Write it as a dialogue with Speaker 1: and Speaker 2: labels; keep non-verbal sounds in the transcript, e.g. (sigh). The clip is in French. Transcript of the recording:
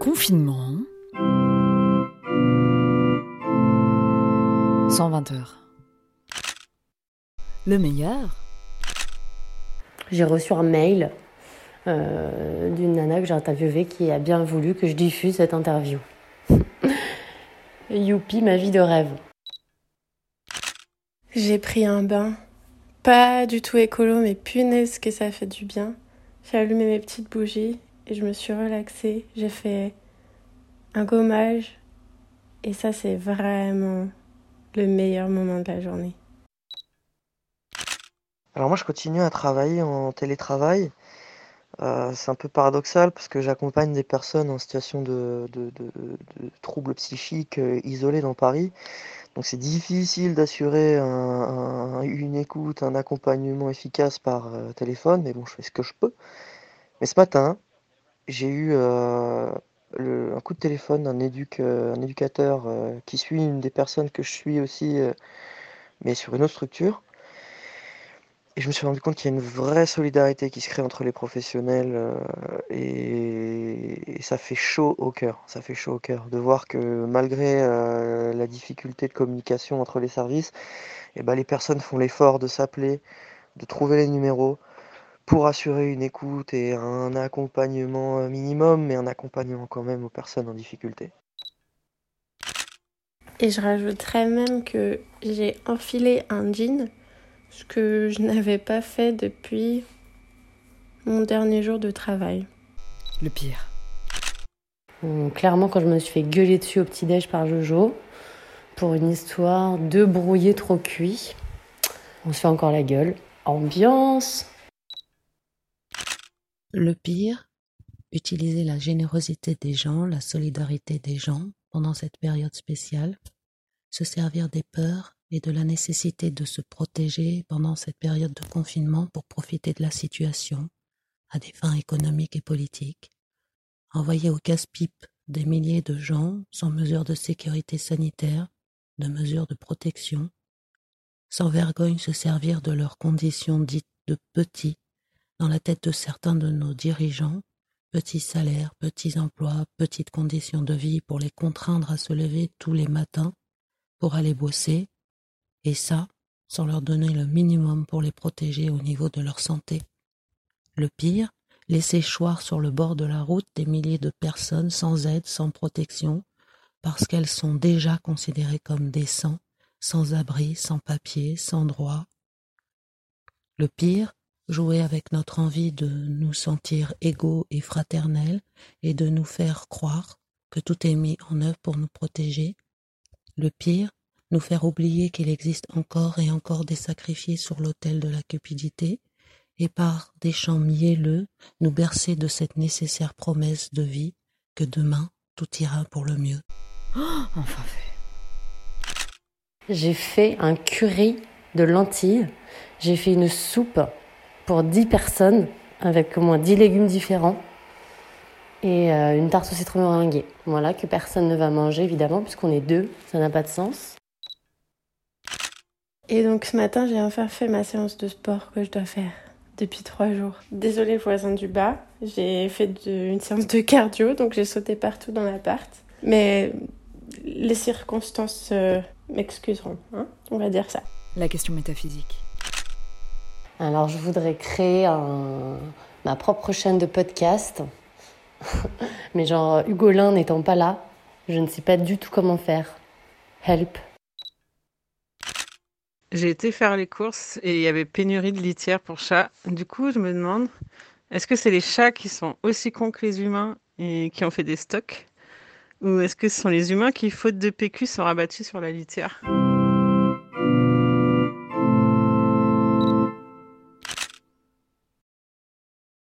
Speaker 1: Confinement. 120 heures. Le meilleur
Speaker 2: J'ai reçu un mail euh, d'une nana que j'ai interviewée qui a bien voulu que je diffuse cette interview. (laughs) Youpi, ma vie de rêve.
Speaker 3: J'ai pris un bain. Pas du tout écolo, mais punaise que ça fait du bien. J'ai allumé mes petites bougies et je me suis relaxée. J'ai fait un gommage. Et ça, c'est vraiment le meilleur moment de la journée.
Speaker 4: Alors moi, je continue à travailler en télétravail. Euh, c'est un peu paradoxal parce que j'accompagne des personnes en situation de, troubles psychiques euh, isolés dans Paris. Donc c'est difficile d'assurer un, un- une écoute, un accompagnement efficace par euh, téléphone, mais bon, je fais ce que je peux. Mais ce matin, j'ai eu euh, un coup de téléphone d'un éduc, euh, éducateur euh, qui suit une des personnes que je suis aussi, mais sur une autre structure. Et je me suis rendu compte qu'il y a une vraie solidarité qui se crée entre les professionnels et, et ça fait chaud au cœur. Ça fait chaud au cœur de voir que malgré la difficulté de communication entre les services, eh ben, les personnes font l'effort de s'appeler, de trouver les numéros pour assurer une écoute et un accompagnement euh, minimum, mais un accompagnement quand même aux personnes en difficulté.
Speaker 3: Et je rajouterais même que j'ai enfilé un jean, ce que je n'avais pas fait depuis mon dernier jour de travail.
Speaker 1: Le pire.
Speaker 2: Hum, clairement, quand je me suis fait gueuler dessus au petit-déj par Jojo, pour une histoire de brouillé trop cuit, on se fait encore la gueule. Ambiance
Speaker 5: Le pire, utiliser la générosité des gens, la solidarité des gens pendant cette période spéciale, se servir des peurs et de la nécessité de se protéger pendant cette période de confinement pour profiter de la situation à des fins économiques et politiques, envoyer au casse-pipe des milliers de gens sans mesure de sécurité sanitaire, de mesures de protection, sans vergogne se servir de leurs conditions dites de petits dans la tête de certains de nos dirigeants, petits salaires, petits emplois, petites conditions de vie pour les contraindre à se lever tous les matins pour aller bosser, et ça sans leur donner le minimum pour les protéger au niveau de leur santé. Le pire, laisser choir sur le bord de la route des milliers de personnes sans aide, sans protection, parce qu'elles sont déjà considérées comme décents, sans abri, sans papier, sans droit. Le pire, jouer avec notre envie de nous sentir égaux et fraternels et de nous faire croire que tout est mis en œuvre pour nous protéger. Le pire, nous faire oublier qu'il existe encore et encore des sacrifiés sur l'autel de la cupidité et par des chants mielleux nous bercer de cette nécessaire promesse de vie que demain tout ira pour le mieux.
Speaker 1: Enfin fait.
Speaker 2: J'ai fait un curry de lentilles. J'ai fait une soupe pour 10 personnes avec au moins 10 légumes différents et euh, une tarte au citron meringuée. Voilà, que personne ne va manger évidemment puisqu'on est deux, ça n'a pas de sens.
Speaker 3: Et donc ce matin, j'ai enfin fait ma séance de sport que je dois faire depuis trois jours. Désolée voisin du bas, j'ai fait de- une séance de cardio, donc j'ai sauté partout dans l'appart. Mais les circonstances euh, m'excuseront, hein, on va dire ça.
Speaker 1: La question métaphysique.
Speaker 2: Alors je voudrais créer ma propre chaîne de podcast. (laughs) Mais genre Hugolin n'étant pas là, je ne sais pas du tout comment faire. Help.
Speaker 6: J'ai été faire les courses et il y avait pénurie de litière pour chats. Du coup, je me demande, est-ce que c'est les chats qui sont aussi cons que les humains et qui ont fait des stocks? Ou est-ce que ce sont les humains qui, faute de PQ, sont rabattus sur la litière?